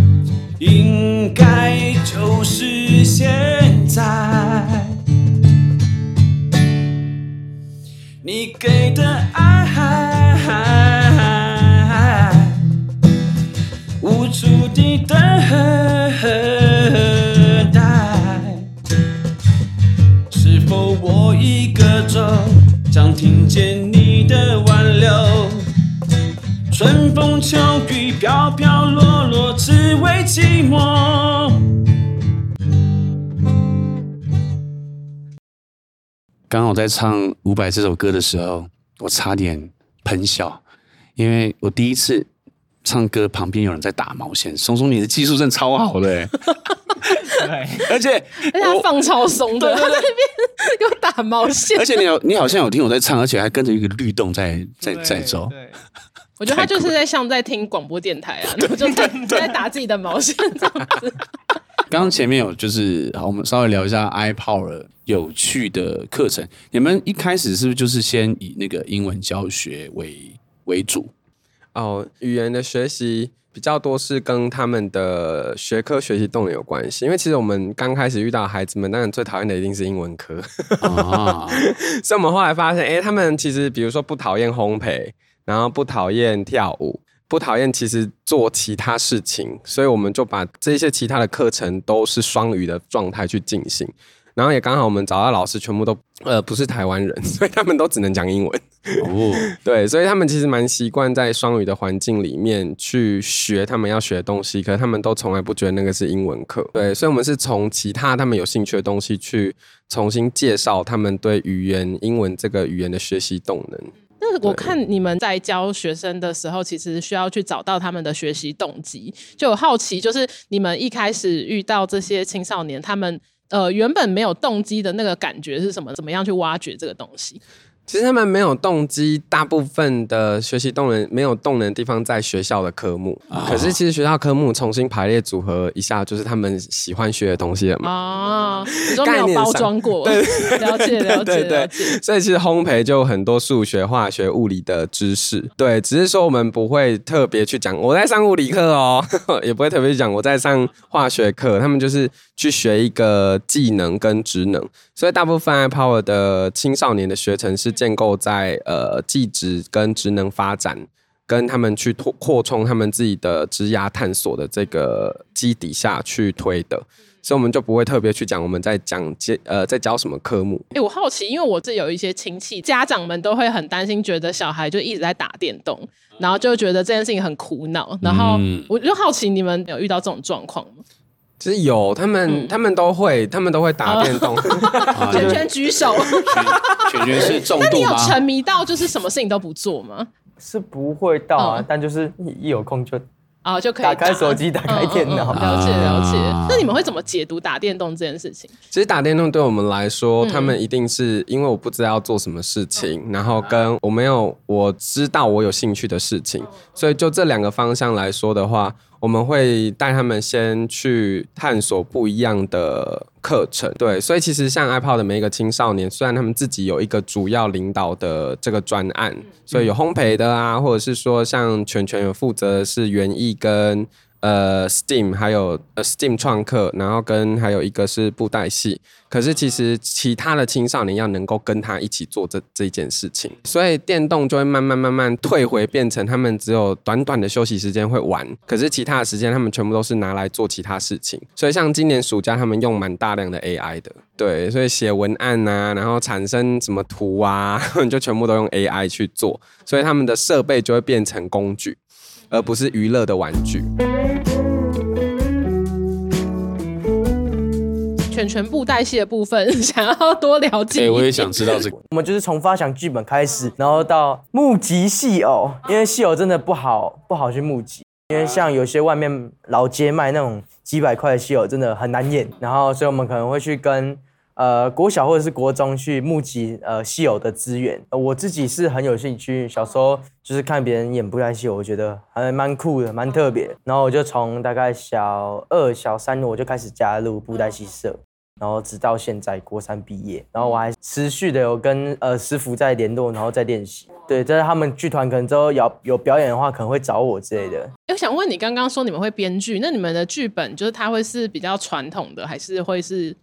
应该就是现在。你给的爱，无助地等一个走，将听见你的挽留，春风秋雨飘飘落落，只为寂寞。刚好在唱伍佰这首歌的时候，我差点喷笑，因为我第一次唱歌旁边有人在打毛线，松松你的技术真的超好的，欸，对，而且而且他放超松的，他在那边 有打毛线，而且你有你好像有听我在唱，而且还跟着一个律动在在在走。我觉得他就是在像在听广播电台啊，然后就在在打自己的毛线这样子。刚刚前面有就是，好，我们稍微聊一下 iPower 有趣的课程。你们一开始是不是就是先以那个英文教学为为主？哦，语言的学习比较多是跟他们的学科学习动能有关系。因为其实我们刚开始遇到孩子们，当然最讨厌的一定是英文科。啊，所以我们后来发现，哎、欸，他们其实比如说不讨厌烘焙。然后不讨厌跳舞，不讨厌其实做其他事情，所以我们就把这些其他的课程都是双语的状态去进行。然后也刚好我们找到老师全部都呃不是台湾人，所以他们都只能讲英文。哦，对，所以他们其实蛮习惯在双语的环境里面去学他们要学的东西，可是他们都从来不觉得那个是英文课。对，所以我们是从其他他们有兴趣的东西去重新介绍他们对语言英文这个语言的学习动能。那我看你们在教学生的时候，其实需要去找到他们的学习动机。就有好奇，就是你们一开始遇到这些青少年，他们呃原本没有动机的那个感觉是什么？怎么样去挖掘这个东西？其实他们没有动机，大部分的学习动能没有动能的地方在学校的科目。哦、可是其实学校科目重新排列组合一下，就是他们喜欢学的东西了嘛。哦，你说没有包装过，对，了解了解了解。所以其实烘焙就很多数学、化学、物理的知识。对，只是说我们不会特别去讲我在上物理课哦，也不会特别去讲我在上化学课。他们就是去学一个技能跟职能。所以大部分 iPower 的青少年的学程是建构在呃技职跟职能发展，跟他们去拓扩充他们自己的职涯探索的这个基底下去推的，所以我们就不会特别去讲我们在讲接呃在教什么科目。哎、欸，我好奇，因为我这有一些亲戚家长们都会很担心，觉得小孩就一直在打电动，然后就觉得这件事情很苦恼，然后我就好奇你们有遇到这种状况吗？其实有，他们、嗯、他们都会，他们都会打电动。全全举手，全全是重度？那你有沉迷到就是什么事情都不做吗？是不会到啊，嗯、但就是一有空就啊就可以打开手机，打开电脑。了解了解。那你们会怎么解读打电动这件事情？其实打电动对我们来说，他们一定是因为我不知道要做什么事情，嗯、然后跟我没有我知道我有兴趣的事情，所以就这两个方向来说的话。我们会带他们先去探索不一样的课程，对，所以其实像 iPod 的每一个青少年，虽然他们自己有一个主要领导的这个专案，所以有烘焙的啊，或者是说像全全有负责的是园艺跟。呃，Steam 还有呃 Steam 创客，然后跟还有一个是布袋戏。可是其实其他的青少年要能够跟他一起做这这件事情，所以电动就会慢慢慢慢退回，变成他们只有短短的休息时间会玩，可是其他的时间他们全部都是拿来做其他事情。所以像今年暑假他们用蛮大量的 AI 的，对，所以写文案啊，然后产生什么图啊，就全部都用 AI 去做，所以他们的设备就会变成工具。而不是娱乐的玩具。全全布袋戏的部分，想要多了解。欸，我也想知道这个。我们就是从发想剧本开始，然后到募集戏偶，因为戏偶真的不好不好去募集，因为像有些外面老街卖那种几百块的戏偶，真的很难演。然后，所以我们可能会去跟。呃，国小或者是国中去募集呃戏偶的资源，呃，我自己是很有兴趣。小时候就是看别人演布袋戏，我觉得还蛮酷的，蛮特别。然后我就从大概小二、小三我就开始加入布袋戏社，然后直到现在国三毕业，然后我还持续的有跟呃师傅在联络，然后在练习。对，在他们剧团可能之后有有表演的话，可能会找我之类的。我想问你，刚刚说你们会编剧，那你们的剧本就是它会是比较传统的，还是会是？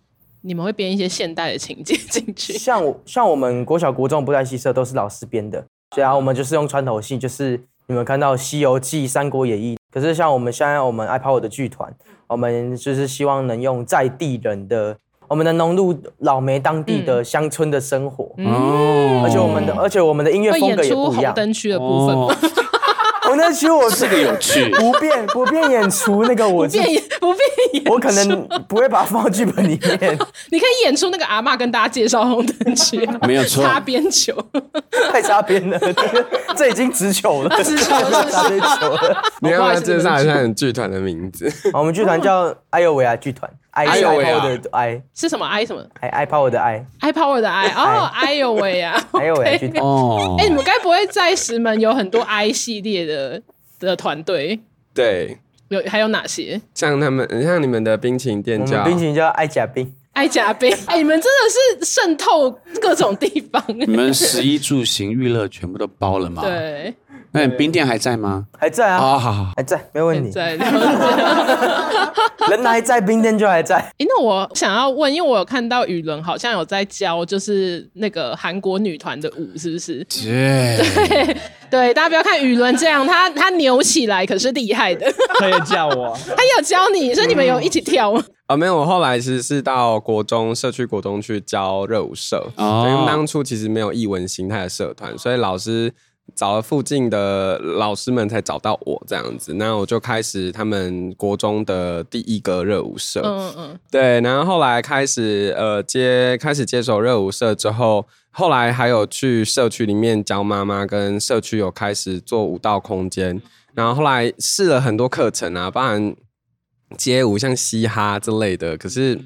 你们会编一些现代的情节进去？像我像我们国小国中布袋戏社都是老师编的，所以啊，我们就是用传统戏，就是你们看到《西游记》《三国演义》。可是像我们现在我们 iPower 的剧团，我们就是希望能用在地人的，我们能融入老梅当地的乡村的生活。哦、嗯，而且我们的而且我们的音乐风格也不一样。灯区的部分。哦 红灯那区我是个有趣，不变不变演出那个我不变不变演，我可能不会把它放到剧本里面。你可以演出那个阿嬷跟大家介绍红灯区，没有错，擦边球，太擦边了，这已经直球了，直球，擦边球了。你要不要介绍一下你剧团的名字？我们剧团叫艾唷喂呀剧团。哎呦喂啊！哎，是什么？i 什么？i i power 的 i i power 的 i 哦，哎呦喂呀！哎呦喂，哦，哎，你们该不会在石门有很多 I 系列的的团队？对，有还有哪些？像他们，像你们的冰淇淋店叫冰淇淋叫爱甲冰，爱甲冰。哎，你们真的是渗透各种地方。你们食衣住行娱乐全部都包了吗？对。那冰店还在吗？还在啊，好好好，还在，没问题。在，人还在，冰店就还在。哎，那我想要问，因为我有看到雨伦好像有在教，就是那个韩国女团的舞，是不是？对对对，大家不要看雨伦这样，他他扭起来可是厉害的。他也教我，他有教你，所以你们有一起跳吗？啊，没有，我后来是是到国中社区国中去教热舞社，因为当初其实没有艺文形态的社团，所以老师。找了附近的老师们才找到我这样子，那我就开始他们国中的第一个热舞社。嗯嗯，对，然后后来开始呃接开始接手热舞社之后，后来还有去社区里面教妈妈，跟社区有开始做舞蹈空间，然后后来试了很多课程啊，包含街舞像嘻哈之类的，可是。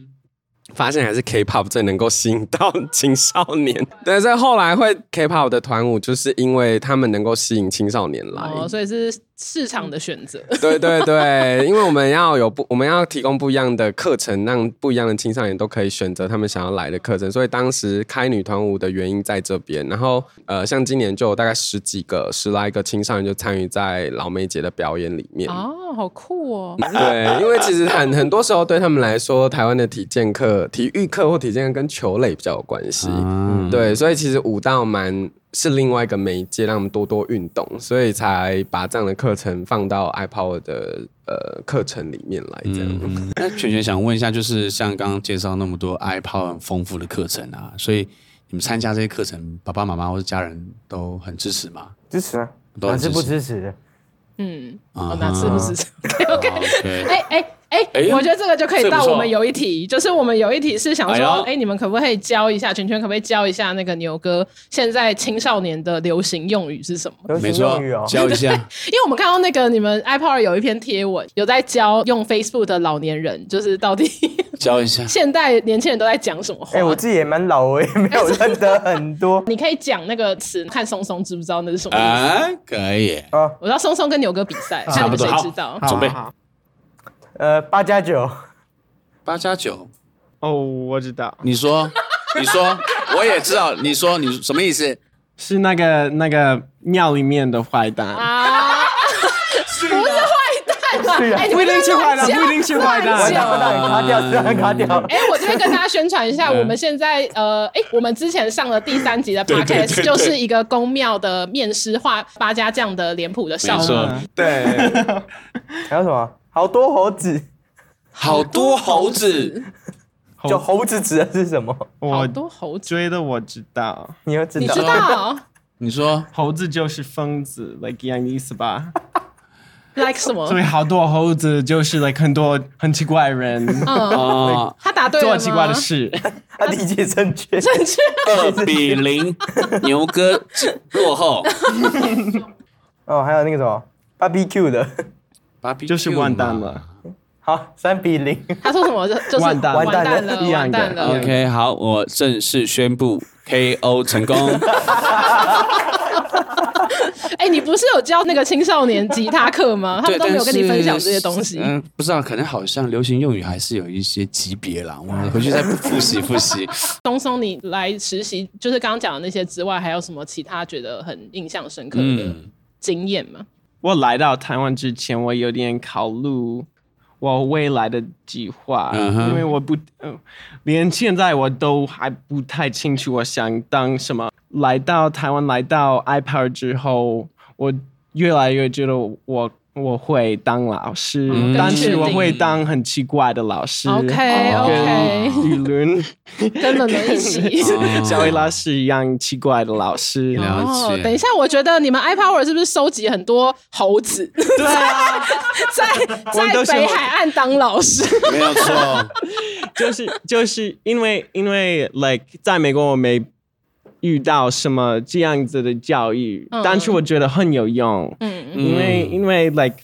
发现还是 K-pop 最能够吸引到青少年，但是后来会 K-pop 的团舞，就是因为他们能够吸引青少年来，哦，所以是。市场的选择，对对对，因为我们要有不，我们要提供不一样的课程，让不一样的青少年都可以选择他们想要来的课程。所以当时开女团舞的原因在这边。然后呃，像今年就有大概十几个、十来个青少年就参与在老梅姐的表演里面。哦，好酷哦！对，因为其实很很多时候对他们来说，台湾的体健课、体育课或体健课跟球类比较有关系。嗯，对，所以其实舞蹈蛮。是另外一个媒介，让我们多多运动，所以才把这样的课程放到 iPower 的呃课程里面来。这样，嗯、那全全想问一下，就是像刚刚介绍那么多 iPower 很丰富的课程啊，所以你们参加这些课程，爸爸妈妈或者家人都很支持吗？支持啊，都还是不支持的？嗯，哦，哪次不支持？OK，哎哎。哎，欸、我觉得这个就可以到我们有一题，就是我们有一题是想说，哎，你们可不可以教一下圈圈，可不可以教一下那个牛哥，现在青少年的流行用语是什么？流行用语哦，教一下。因为我们看到那个你们 iPower 有一篇贴文，有在教用 Facebook 的老年人，就是到底 教一下，现代年轻人都在讲什么话？哎，我自己也蛮老，我也没有认得很多。你可以讲那个词，看松松知不知道那是什么意思？啊，可以。啊，我知道松松跟牛哥比赛，看你们谁知道。准备。呃，八加九，八加九，哦，我知道。你说，你说，我也知道。你说，你什么意思？是那个那个庙里面的坏蛋啊？不是坏蛋，不一定是坏蛋，不一定是坏蛋。卡掉，卡掉。哎，我这边跟大家宣传一下，我们现在呃，哎，我们之前上了第三集的 podcast，就是一个宫庙的面师画八家将的脸谱的少女。对，还有什么？好多猴子，好多猴子，就猴子指的是什么？好多猴子，追的我知道，你要知道，你知道？你说猴子就是疯子，like 一样意思吧？like 什么？所以好多猴子就是 like 很多很奇怪的人。嗯，他答对了做奇怪的事，他理解正确，正确。二比零，牛哥落后。哦，还有那个什么，BBQ 的。就是完蛋了，好，三比零。他说什么？就就是完蛋了，完蛋了，完蛋了。OK，好，我正式宣布 KO 成功。哎，你不是有教那个青少年吉他课吗？他们都没有跟你分享这些东西。嗯，不知道，可能好像流行用语还是有一些级别啦。我们回去再复习复习。松松，你来实习，就是刚刚讲的那些之外，还有什么其他觉得很印象深刻的经验吗？我来到台湾之前，我有点考虑我未来的计划，uh huh. 因为我不，呃，连现在我都还不太清楚我想当什么。来到台湾，来到 iPower 之后，我越来越觉得我我会当老师，嗯、但是我会当很奇怪的老师。OK OK，与伦跟了伦一起，小薇老师一样奇怪的老师。了解。哦、等一下，我觉得你们 iPower 是不是收集很多猴子？对啊，在在北海岸当老师，没有错。就是就是因为因为 like 在美国我没。遇到什么这样子的教育，嗯、但是我觉得很有用，嗯，因为因为 like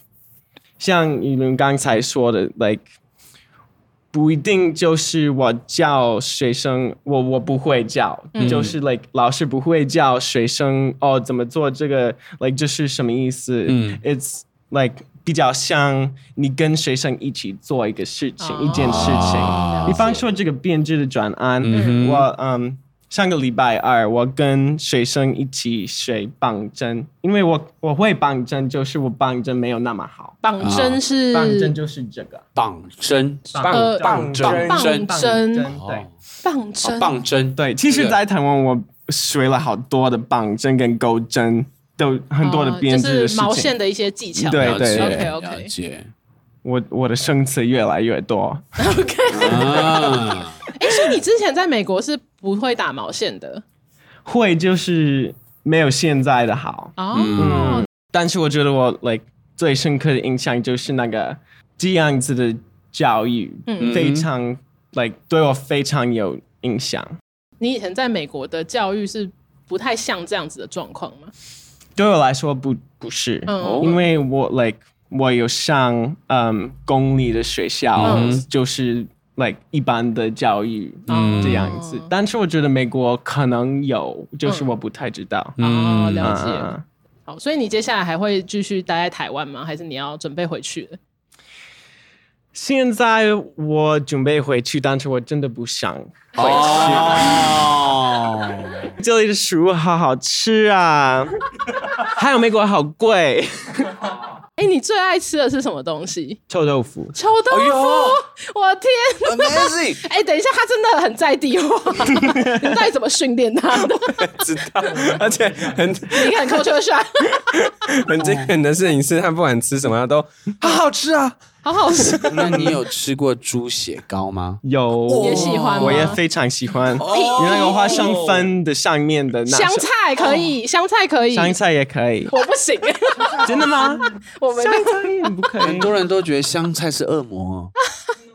像你们刚才说的，like 不一定就是我教学生，我我不会教，嗯、就是 like 老师不会教学生哦怎么做这个，like 这是什么意思？嗯，it's like 比较像你跟学生一起做一个事情，哦、一件事情，哦、比方说这个编制的转案，嗯、我嗯。上个礼拜二，我跟学生一起学绑针，因为我我会绑针，就是我绑针没有那么好。绑针是绑针就是这个绑针，绑绑针，绑针，对，绑针，绑针，对。其实，在台湾我学了好多的绑针跟钩针，都很多的编织的事情，毛线的一些技巧。对对，OK OK。我我的生词越来越多。OK。哎，所以你之前在美国是不会打毛线的？会，就是没有现在的好。哦。嗯。但是我觉得我 like 最深刻的印象就是那个这样子的教育，嗯，非常 like 对我非常有影响。你以前在美国的教育是不太像这样子的状况吗？对我来说不不是，嗯，因为我 like 我有上嗯公立的学校，就是 like 一般的教育这样子，但是我觉得美国可能有，就是我不太知道。哦，了解。好，所以你接下来还会继续待在台湾吗？还是你要准备回去了？现在我准备回去，但是我真的不想回去。哦，这里的食物好好吃啊，还有美国好贵。哎，你最爱吃的是什么东西？臭豆腐。臭豆腐，我天！Amazing！哎，等一下，他真的很在地化。你到底怎么训练他的？知道，而且很你看口秀帅。很惊人的事情是，他不管吃什么，他都好好吃啊。好好吃。那你有吃过猪血糕吗？有，也喜欢，我也非常喜欢。你那个花生粉的上面的那香菜可以，香菜可以，香菜也可以。我不行，真的吗？我们香菜不可以。很多人都觉得香菜是恶魔。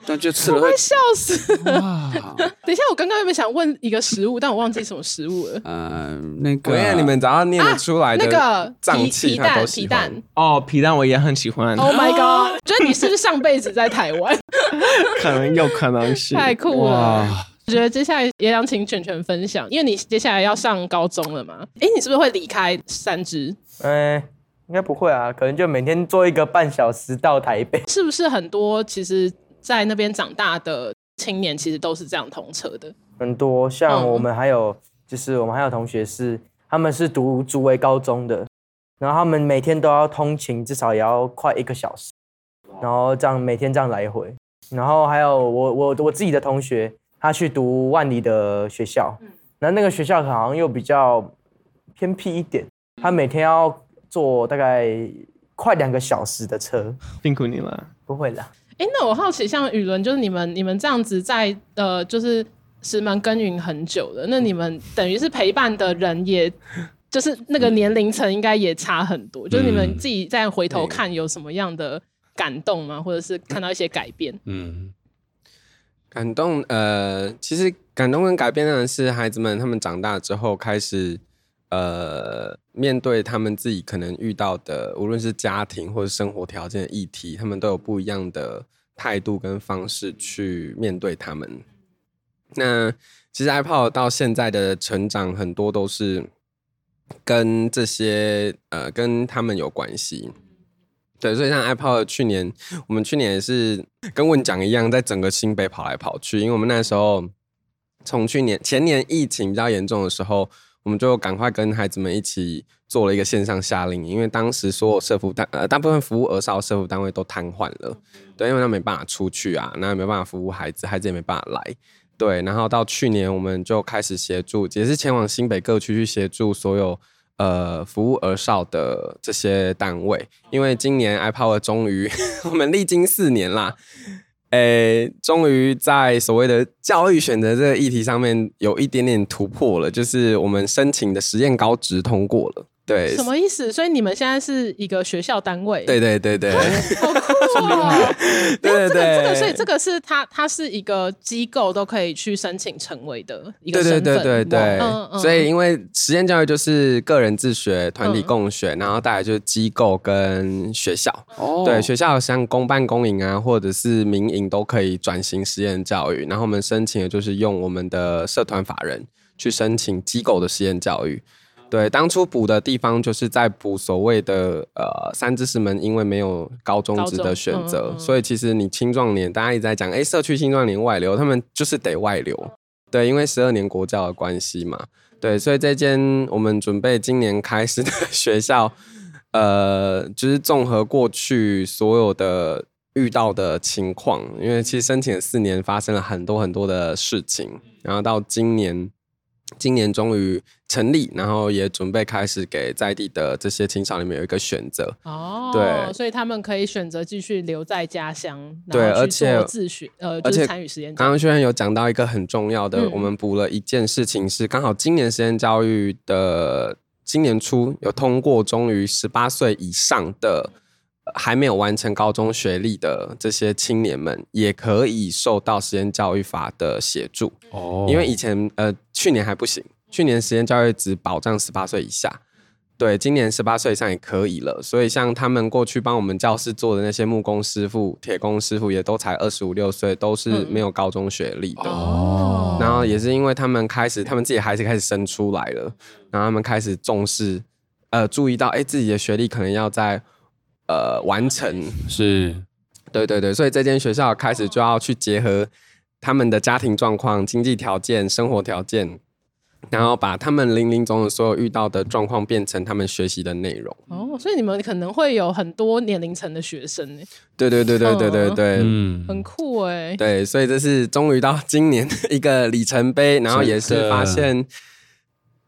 那就吃了会，我会笑死。等一下，我刚刚有没有想问一个食物，但我忘记什么食物了。嗯，那个，你们早上念得出来的那个脏器，皮蛋，皮蛋。哦，皮蛋我也很喜欢。Oh my god！觉 得你是不是上辈子在台湾？可能有可能是。太酷了！我觉得接下来也想请全全分享，因为你接下来要上高中了嘛。哎，你是不是会离开三只？哎，应该不会啊，可能就每天坐一个半小时到台北。是不是很多？其实。在那边长大的青年，其实都是这样通车的。很多像我们还有，嗯、就是我们还有同学是，他们是读竹围高中的，然后他们每天都要通勤，至少也要快一个小时，然后这样每天这样来回。然后还有我我我自己的同学，他去读万里的学校，那那个学校好像又比较偏僻一点，他每天要坐大概快两个小时的车。辛苦你了，不会的。哎，那我好奇，像雨伦，就是你们你们这样子在呃，就是石门耕耘很久了，那你们等于是陪伴的人，也就是那个年龄层应该也差很多。嗯、就是你们自己再回头看，有什么样的感动吗？或者是看到一些改变？嗯，感动呃，其实感动跟改变的是孩子们他们长大之后开始呃，面对他们自己可能遇到的，无论是家庭或者生活条件的议题，他们都有不一样的态度跟方式去面对他们。那其实 iPod 到现在的成长，很多都是跟这些呃跟他们有关系。对，所以像 iPod 去年，我们去年也是跟问讲一样，在整个新北跑来跑去，因为我们那时候从去年前年疫情比较严重的时候。我们就赶快跟孩子们一起做了一个线上夏令营，因为当时所有社服单呃大部分服务儿少社服单位都瘫痪了，对，因为他没办法出去啊，那没办法服务孩子，孩子也没办法来，对，然后到去年我们就开始协助，也是前往新北各区去协助所有呃服务儿少的这些单位，因为今年 iPower 终于 我们历经四年啦，诶，终于在所谓的教育选择这个议题上面有一点点突破了，就是我们申请的实验高职通过了。对，什么意思？所以你们现在是一个学校单位？对对对对，好酷啊！对对对，这个，所以这个是它，它是一个机构都可以去申请成为的一个身份。对对对对对，嗯嗯。所以因为实验教育就是个人自学、团体共学，然后带来就是机构跟学校。哦。对，学校像公办公营啊，或者是民营都可以转型实验教育。然后我们申请的就是用我们的社团法人去申请机构的实验教育。对，当初补的地方就是在补所谓的呃三知识门，因为没有高中职的选择，嗯嗯、所以其实你青壮年大家一直在讲，哎，社区青壮年外流，他们就是得外流。对，因为十二年国教的关系嘛。对，所以这间我们准备今年开始的学校，呃，就是综合过去所有的遇到的情况，因为其实申请四年，发生了很多很多的事情，然后到今年。今年终于成立，然后也准备开始给在地的这些青少年们有一个选择哦，对，所以他们可以选择继续留在家乡，对，而且自学，呃，而且参与实验。刚刚虽然有讲到一个很重要的，嗯、我们补了一件事情是，刚好今年实验教育的今年初有通过，终于十八岁以上的。还没有完成高中学历的这些青年们，也可以受到实验教育法的协助哦。因为以前呃去年还不行，去年实验教育只保障十八岁以下，对，今年十八岁以上也可以了。所以像他们过去帮我们教室做的那些木工师傅、铁工师傅，也都才二十五六岁，都是没有高中学历的哦。然后也是因为他们开始，他们自己孩子开始生出来了，然后他们开始重视，呃，注意到哎自己的学历可能要在。呃，完成是，对对对，所以这间学校开始就要去结合他们的家庭状况、经济条件、生活条件，然后把他们零零总总所有遇到的状况变成他们学习的内容。哦，所以你们可能会有很多年龄层的学生呢？对对对对对对对，嗯，很酷哎。对，所以这是终于到今年一个里程碑，然后也是发现。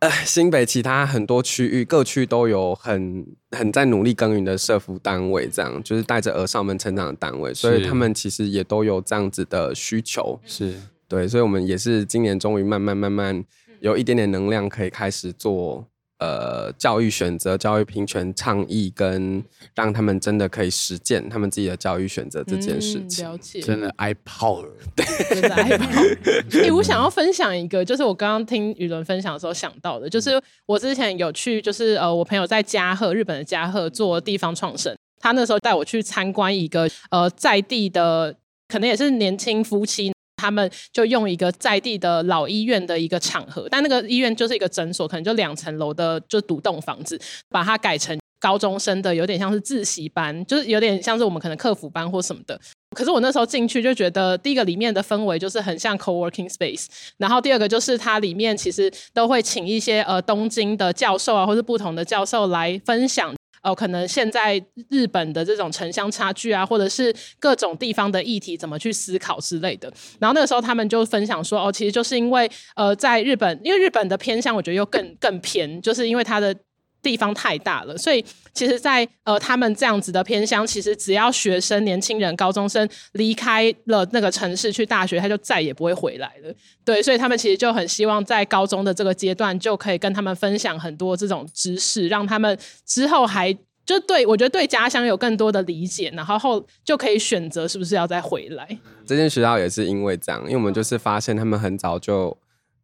呃，新北其他很多区域各区都有很很在努力耕耘的社福单位，这样就是带着儿少们成长的单位，所以他们其实也都有这样子的需求，是对，所以我们也是今年终于慢慢慢慢有一点点能量，可以开始做。呃，教育选择、教育平权倡议，跟让他们真的可以实践他们自己的教育选择这件事情，嗯、了解，真的 iPower，对，真的 iPower。欸，我想要分享一个，就是我刚刚听雨伦分享的时候想到的，就是我之前有去，就是呃，我朋友在嘉贺，日本的嘉贺做地方创生，他那时候带我去参观一个呃在地的，可能也是年轻夫妻。他们就用一个在地的老医院的一个场合，但那个医院就是一个诊所，可能就两层楼的就独栋房子，把它改成高中生的，有点像是自习班，就是有点像是我们可能课辅班或什么的。可是我那时候进去就觉得，第一个里面的氛围就是很像 co-working space，然后第二个就是它里面其实都会请一些呃东京的教授啊，或是不同的教授来分享。哦，可能现在日本的这种城乡差距啊，或者是各种地方的议题怎么去思考之类的。然后那个时候他们就分享说，哦，其实就是因为呃，在日本，因为日本的偏向，我觉得又更更偏，就是因为它的地方太大了，所以其实在，呃他们这样子的偏乡，其实只要学生、年轻人、高中生离开了那个城市去大学，他就再也不会回来了。对，所以他们其实就很希望在高中的这个阶段，就可以跟他们分享很多这种知识，让他们之后还就对我觉得对家乡有更多的理解，然后后就可以选择是不是要再回来。这间学校也是因为这样，因为我们就是发现他们很早就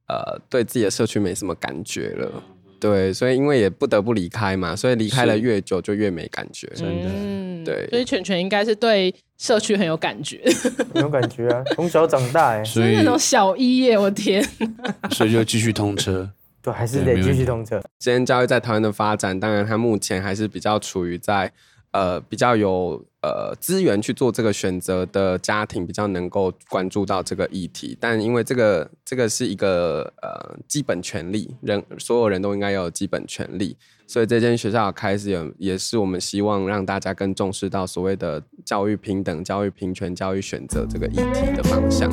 呃对自己的社区没什么感觉了。对，所以因为也不得不离开嘛，所以离开了越久就越没感觉，真的。嗯，对，所以犬犬应该是对社区很有感觉，有感觉啊，从小长大哎，所以那种小一耶，我天，所以就继续通车，对，还是得继续通车。今天教育在台湾的发展，当然它目前还是比较处于在。呃，比较有呃资源去做这个选择的家庭，比较能够关注到这个议题。但因为这个这个是一个呃基本权利，人所有人都应该有基本权利，所以这间学校开始有也是我们希望让大家更重视到所谓的教育平等、教育平权、教育选择这个议题的方向。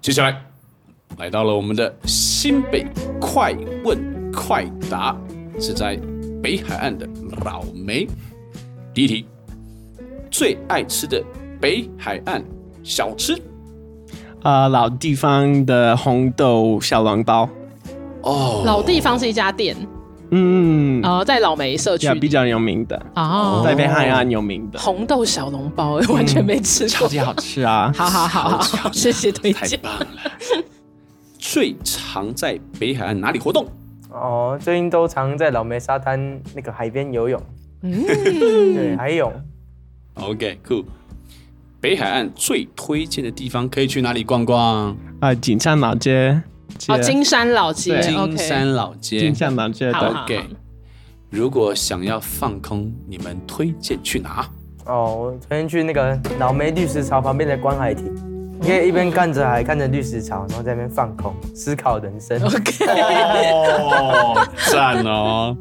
接下来来到了我们的新北快问快答，是在北海岸的老梅。第一题，最爱吃的北海岸小吃？啊、呃，老地方的红豆小笼包。哦，老地方是一家店。嗯，哦，在老梅社区比较有名的哦，在北海岸有名的红豆小笼包，完全没吃过，超级好吃啊！好好好好，谢谢推荐。太棒了！最常在北海岸哪里活动？哦，最近都常在老梅沙滩那个海边游泳。嗯，对，海泳。OK，cool。北海岸最推荐的地方可以去哪里逛逛？啊，金山老街。哦，金山老街，金山老街，金山老街。OK，如果想要放空，你们推荐去哪？哦，我推荐去那个老梅绿石槽旁边的观海亭，你可以一边看着海，看着绿石槽，然后在那边放空，思考人生。OK，哦，赞哦。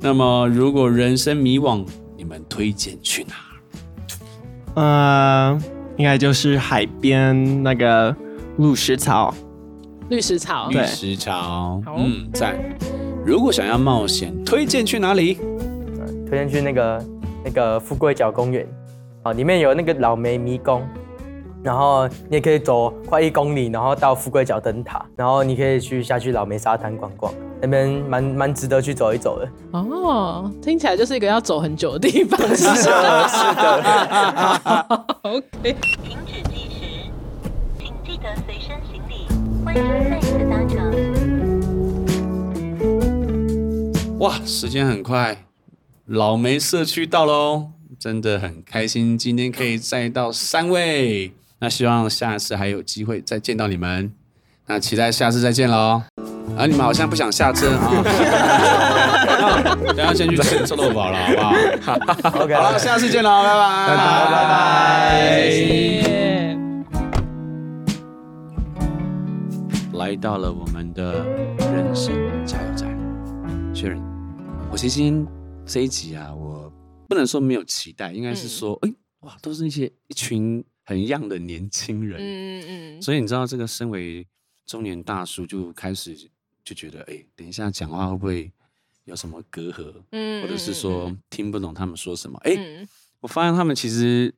那么，如果人生迷惘，你们推荐去哪？呃，应该就是海边那个绿石槽。绿石槽，绿石槽，嗯，赞。如果想要冒险，推荐去哪里？推荐去那个那个富贵角公园，啊，里面有那个老梅迷宫，然后你也可以走快一公里，然后到富贵角灯塔，然后你可以去下去老梅沙滩逛逛，那边蛮蛮值得去走一走的。哦，听起来就是一个要走很久的地方，是的，是的。OK。停止计时，请记得随身行李。欢迎再次搭乘。哇，时间很快，老梅社区到喽，真的很开心，今天可以再到三位。那希望下次还有机会再见到你们，那期待下次再见喽。啊，你们好像不想下车啊？等下先去吃臭豆腐了，好不好？OK，好了，下次见喽，拜拜，拜拜，拜拜。来到了我们的人生加油站，确认。我其实今天这一集啊，我不能说没有期待，应该是说，哎、嗯，哇，都是那些一群很 young 的年轻人，嗯嗯，所以你知道，这个身为中年大叔，就开始就觉得，哎，等一下讲话会不会有什么隔阂，嗯，或者是说听不懂他们说什么？哎、嗯，我发现他们其实。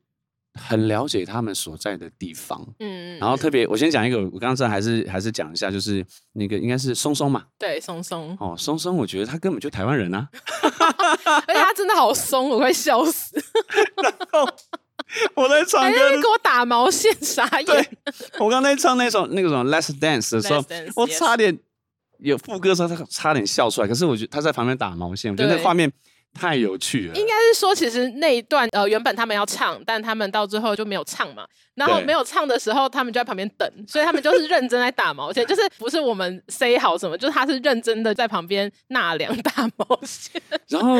很了解他们所在的地方，嗯，然后特别，我先讲一个，我刚才还是还是讲一下，就是那个应该是松松嘛，对，松松，哦，松松，我觉得他根本就台湾人啊，而且他真的好松，我快笑死。然 后 我在唱歌，给我打毛线，傻眼。我刚才唱那首那个什么《Let's Dance》的时候我差点有副歌的时候，他差点笑出来，可是我觉得他在旁边打毛线，我觉得那画面。太有趣了，应该是说，其实那一段呃，原本他们要唱，但他们到最后就没有唱嘛。然后没有唱的时候，他们就在旁边等，所以他们就是认真在打毛线，就是不是我们 say 好什么，就是他是认真的在旁边纳凉打毛线。然后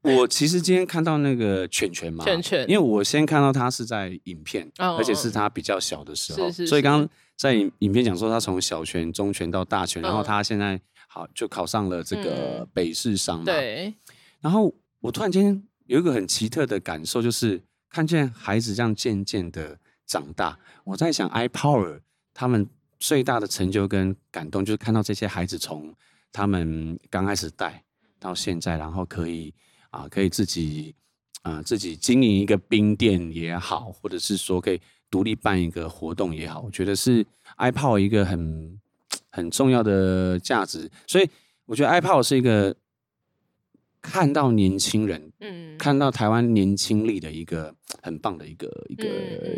我其实今天看到那个犬犬嘛，犬犬，因为我先看到他是在影片，哦、而且是他比较小的时候，是是是，所以刚刚在影影片讲说他从小犬、中犬到大犬，然后他现在好就考上了这个北市商嘛，对。然后我突然间有一个很奇特的感受，就是看见孩子这样渐渐的长大。我在想，iPower 他们最大的成就跟感动，就是看到这些孩子从他们刚开始带到现在，然后可以啊，可以自己啊自己经营一个冰店也好，或者是说可以独立办一个活动也好，我觉得是 iPower 一个很 很重要的价值。所以我觉得 iPower 是一个。看到年轻人，嗯，看到台湾年轻力的一个很棒的一个一个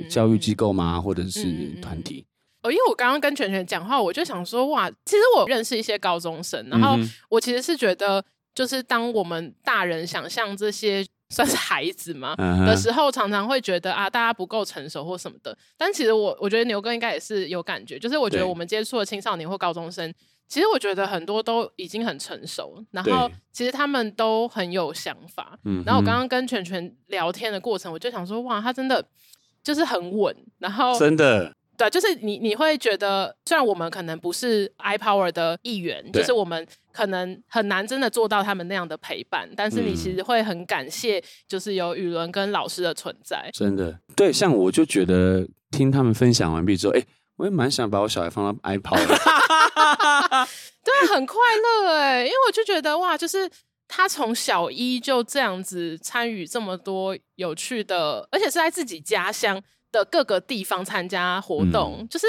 教育机构吗？或者是团体？哦，因为我刚刚跟犬犬讲话，我就想说，哇，其实我认识一些高中生，然后我其实是觉得，就是当我们大人想象这些算是孩子嘛的时候，常常会觉得啊，大家不够成熟或什么的。但其实我我觉得牛哥应该也是有感觉，就是我觉得我们接触的青少年或高中生。其实我觉得很多都已经很成熟，然后其实他们都很有想法。嗯，然后我刚刚跟全全聊天的过程，我就想说，哇，他真的就是很稳，然后真的对，就是你你会觉得，虽然我们可能不是 iPower 的一员，就是我们可能很难真的做到他们那样的陪伴，但是你其实会很感谢，就是有宇伦跟老师的存在。真的，对，像我就觉得听他们分享完毕之后，哎。我也蛮想把我小孩放到 的，对，很快乐哎，因为我就觉得哇，就是他从小一就这样子参与这么多有趣的，而且是在自己家乡的各个地方参加活动，嗯、就是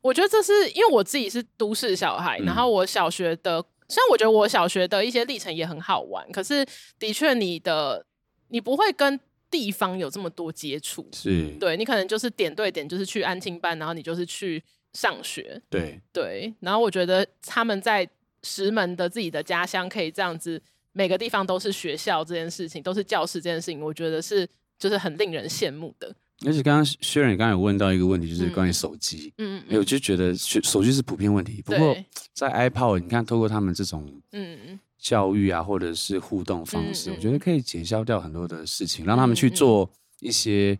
我觉得这是因为我自己是都市小孩，嗯、然后我小学的，虽然我觉得我小学的一些历程也很好玩，可是的确你的你不会跟。地方有这么多接触，是对你可能就是点对点，就是去安庆班，然后你就是去上学，对对。然后我觉得他们在石门的自己的家乡，可以这样子，每个地方都是学校这件事情，都是教室这件事情，我觉得是就是很令人羡慕的。而且刚刚薛仁，你刚刚有问到一个问题，就是关于手机，嗯，嗯，我就觉得手机是普遍问题。不过在 iPower，你看透过他们这种，嗯。教育啊，或者是互动方式，嗯嗯、我觉得可以减消掉很多的事情，让他们去做一些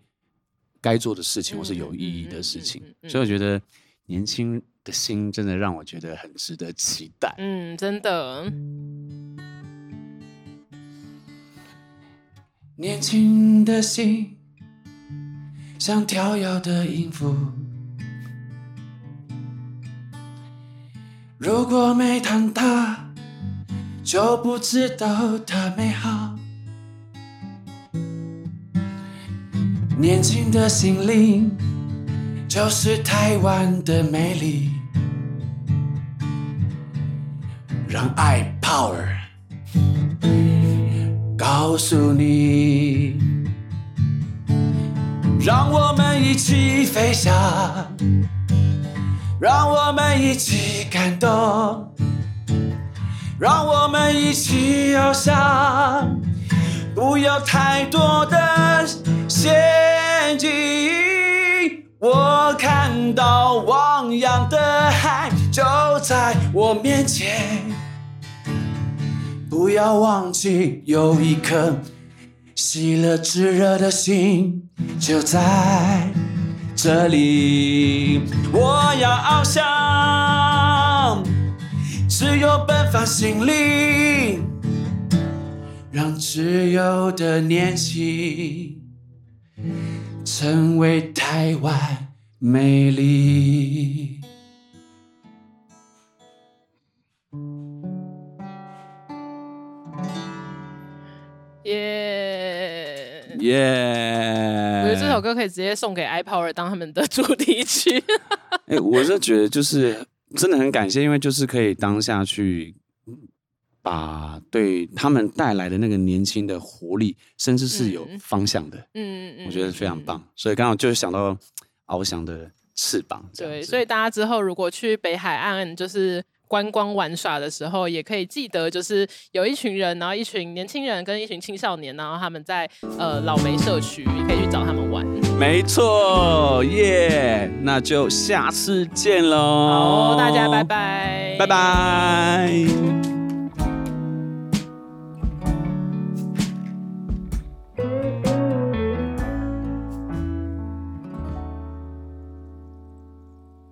该做的事情，嗯、或是有意义的事情。所以我觉得年轻的心真的让我觉得很值得期待。嗯，真的。年轻的心像跳跃的音符，如果没弹它。就不知道它美好。年轻的心灵就是台湾的美丽，让爱 Power 告诉你，让我们一起飞翔，让我们一起感动。让我们一起翱翔，不要太多的陷阱。我看到汪洋的海就在我面前，不要忘记有一颗喜乐炙热的心就在这里。我要翱翔。只有奔放心灵，让自由的年轻成为台湾美丽。耶耶！我觉得这首歌可以直接送给 iPower 当他们的主题曲。哎、欸，我是觉得就是。真的很感谢，因为就是可以当下去把对他们带来的那个年轻的活力，甚至是有方向的，嗯嗯嗯，我觉得非常棒。嗯、所以刚好就是想到翱翔的翅膀，对，所以大家之后如果去北海岸就是观光玩耍的时候，也可以记得就是有一群人，然后一群年轻人跟一群青少年，然后他们在呃老梅社区，也可以去找他们玩。没错，耶、yeah！那就下次见喽。好，大家拜拜，拜拜。